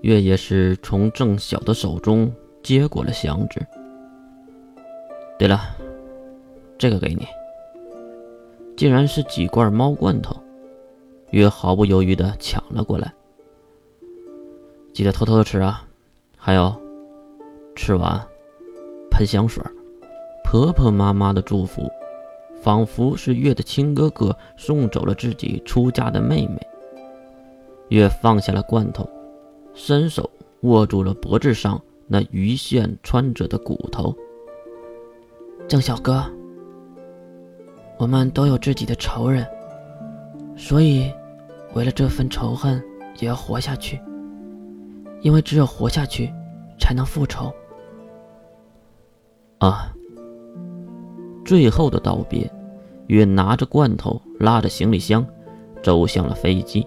月也是从郑晓的手中接过了箱子。对了，这个给你。竟然是几罐猫罐头，月毫不犹豫地抢了过来。记得偷偷的吃啊！还有，吃完喷香水。婆婆妈妈的祝福，仿佛是月的亲哥哥送走了自己出嫁的妹妹。月放下了罐头，伸手握住了脖子上那鱼线穿着的骨头。郑小哥，我们都有自己的仇人，所以为了这份仇恨也要活下去，因为只有活下去，才能复仇。啊！最后的道别，月拿着罐头，拉着行李箱，走向了飞机，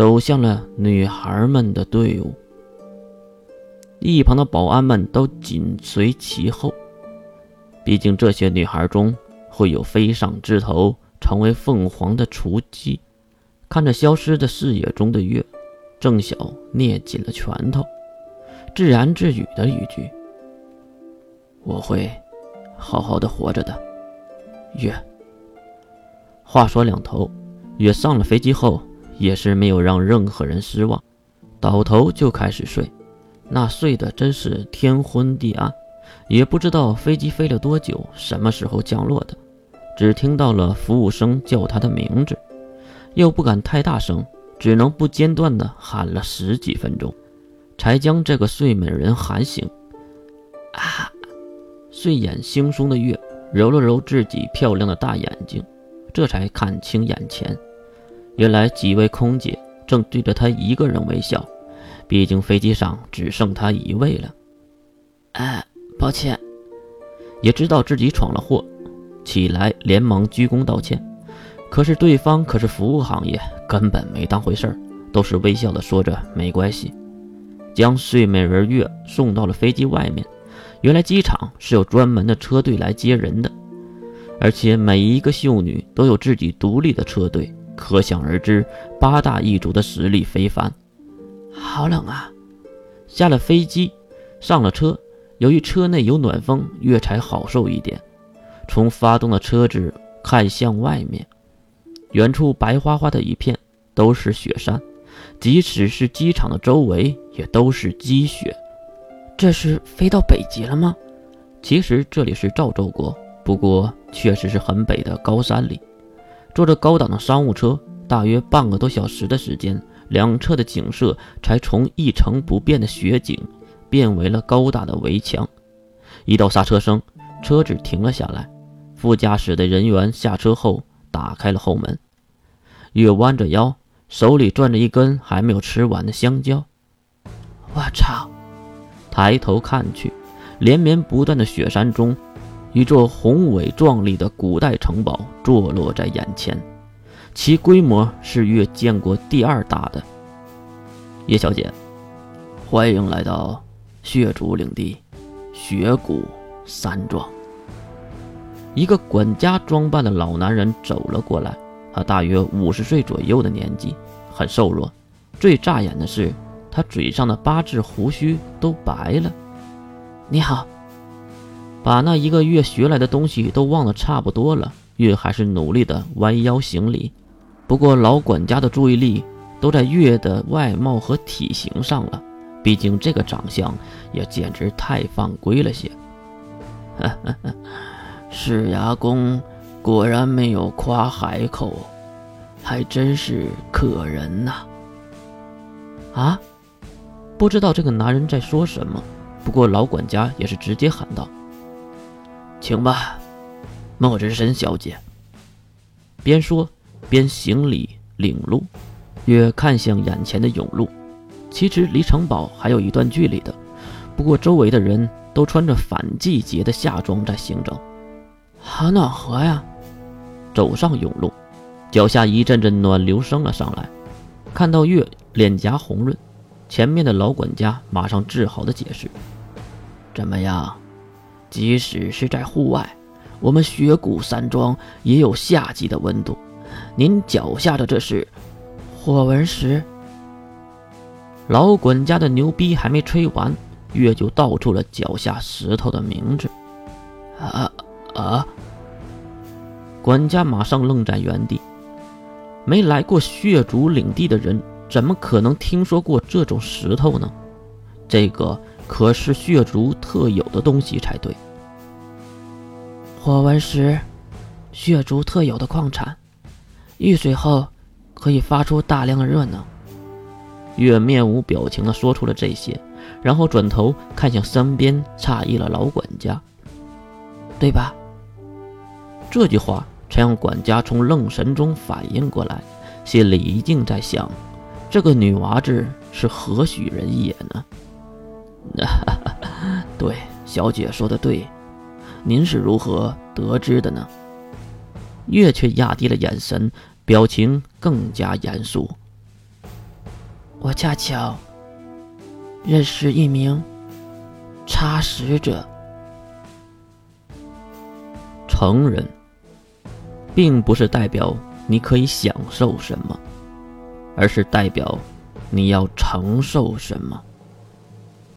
走向了女孩们的队伍。一旁的保安们都紧随其后。毕竟这些女孩中会有飞上枝头成为凤凰的雏鸡。看着消失的视野中的月，郑晓捏紧了拳头，自言自语的一句：“我会好好的活着的。”月。话说两头，月上了飞机后也是没有让任何人失望，倒头就开始睡，那睡的真是天昏地暗。也不知道飞机飞了多久，什么时候降落的，只听到了服务生叫他的名字，又不敢太大声，只能不间断地喊了十几分钟，才将这个睡美人喊醒。啊！睡眼惺忪的月揉了揉自己漂亮的大眼睛，这才看清眼前，原来几位空姐正对着他一个人微笑，毕竟飞机上只剩他一位了。哎。抱歉，也知道自己闯了祸，起来连忙鞠躬道歉。可是对方可是服务行业，根本没当回事儿，都是微笑的说着没关系，将睡美人月送到了飞机外面。原来机场是有专门的车队来接人的，而且每一个秀女都有自己独立的车队，可想而知八大一族的实力非凡。好冷啊！下了飞机，上了车。由于车内有暖风，月才好受一点。从发动的车子看向外面，远处白花花的一片，都是雪山。即使是机场的周围，也都是积雪。这是飞到北极了吗？其实这里是赵州国，不过确实是很北的高山里。坐着高档的商务车，大约半个多小时的时间，两侧的景色才从一成不变的雪景。变为了高大的围墙，一道刹车声，车子停了下来。副驾驶的人员下车后，打开了后门。月弯着腰，手里攥着一根还没有吃完的香蕉。我操！抬头看去，连绵不断的雪山中，一座宏伟壮丽的古代城堡坐落在眼前，其规模是月建国第二大的。叶小姐，欢迎来到。血族领地，雪谷山庄。一个管家装扮的老男人走了过来，他大约五十岁左右的年纪，很瘦弱。最扎眼的是，他嘴上的八字胡须都白了。你好，把那一个月学来的东西都忘得差不多了，月还是努力的弯腰行礼。不过老管家的注意力都在月的外貌和体型上了。毕竟这个长相也简直太犯规了些。是牙公果然没有夸海口，还真是可人呐！啊，不知道这个男人在说什么。不过老管家也是直接喊道：“请吧，莫之神小姐。”边说边行礼领路，月看向眼前的甬路。其实离城堡还有一段距离的，不过周围的人都穿着反季节的夏装在行走，好暖和呀！走上甬路，脚下一阵阵暖流升了上来。看到月脸颊红润，前面的老管家马上自豪的解释：“怎么样？即使是在户外，我们雪谷山庄也有夏季的温度。您脚下的这是火纹石。”老管家的牛逼还没吹完，月就道出了脚下石头的名字。啊啊！管家马上愣在原地。没来过血族领地的人，怎么可能听说过这种石头呢？这个可是血族特有的东西才对。火纹石，血族特有的矿产，遇水后可以发出大量的热能。月面无表情的说出了这些，然后转头看向身边诧异了老管家，对吧？这句话。才让管家从愣神中反应过来，心里一定在想：这个女娃子是何许人也呢？对，小姐说的对，您是如何得知的呢？月却压低了眼神，表情更加严肃。我恰巧认识一名插食者，成人。并不是代表你可以享受什么，而是代表你要承受什么。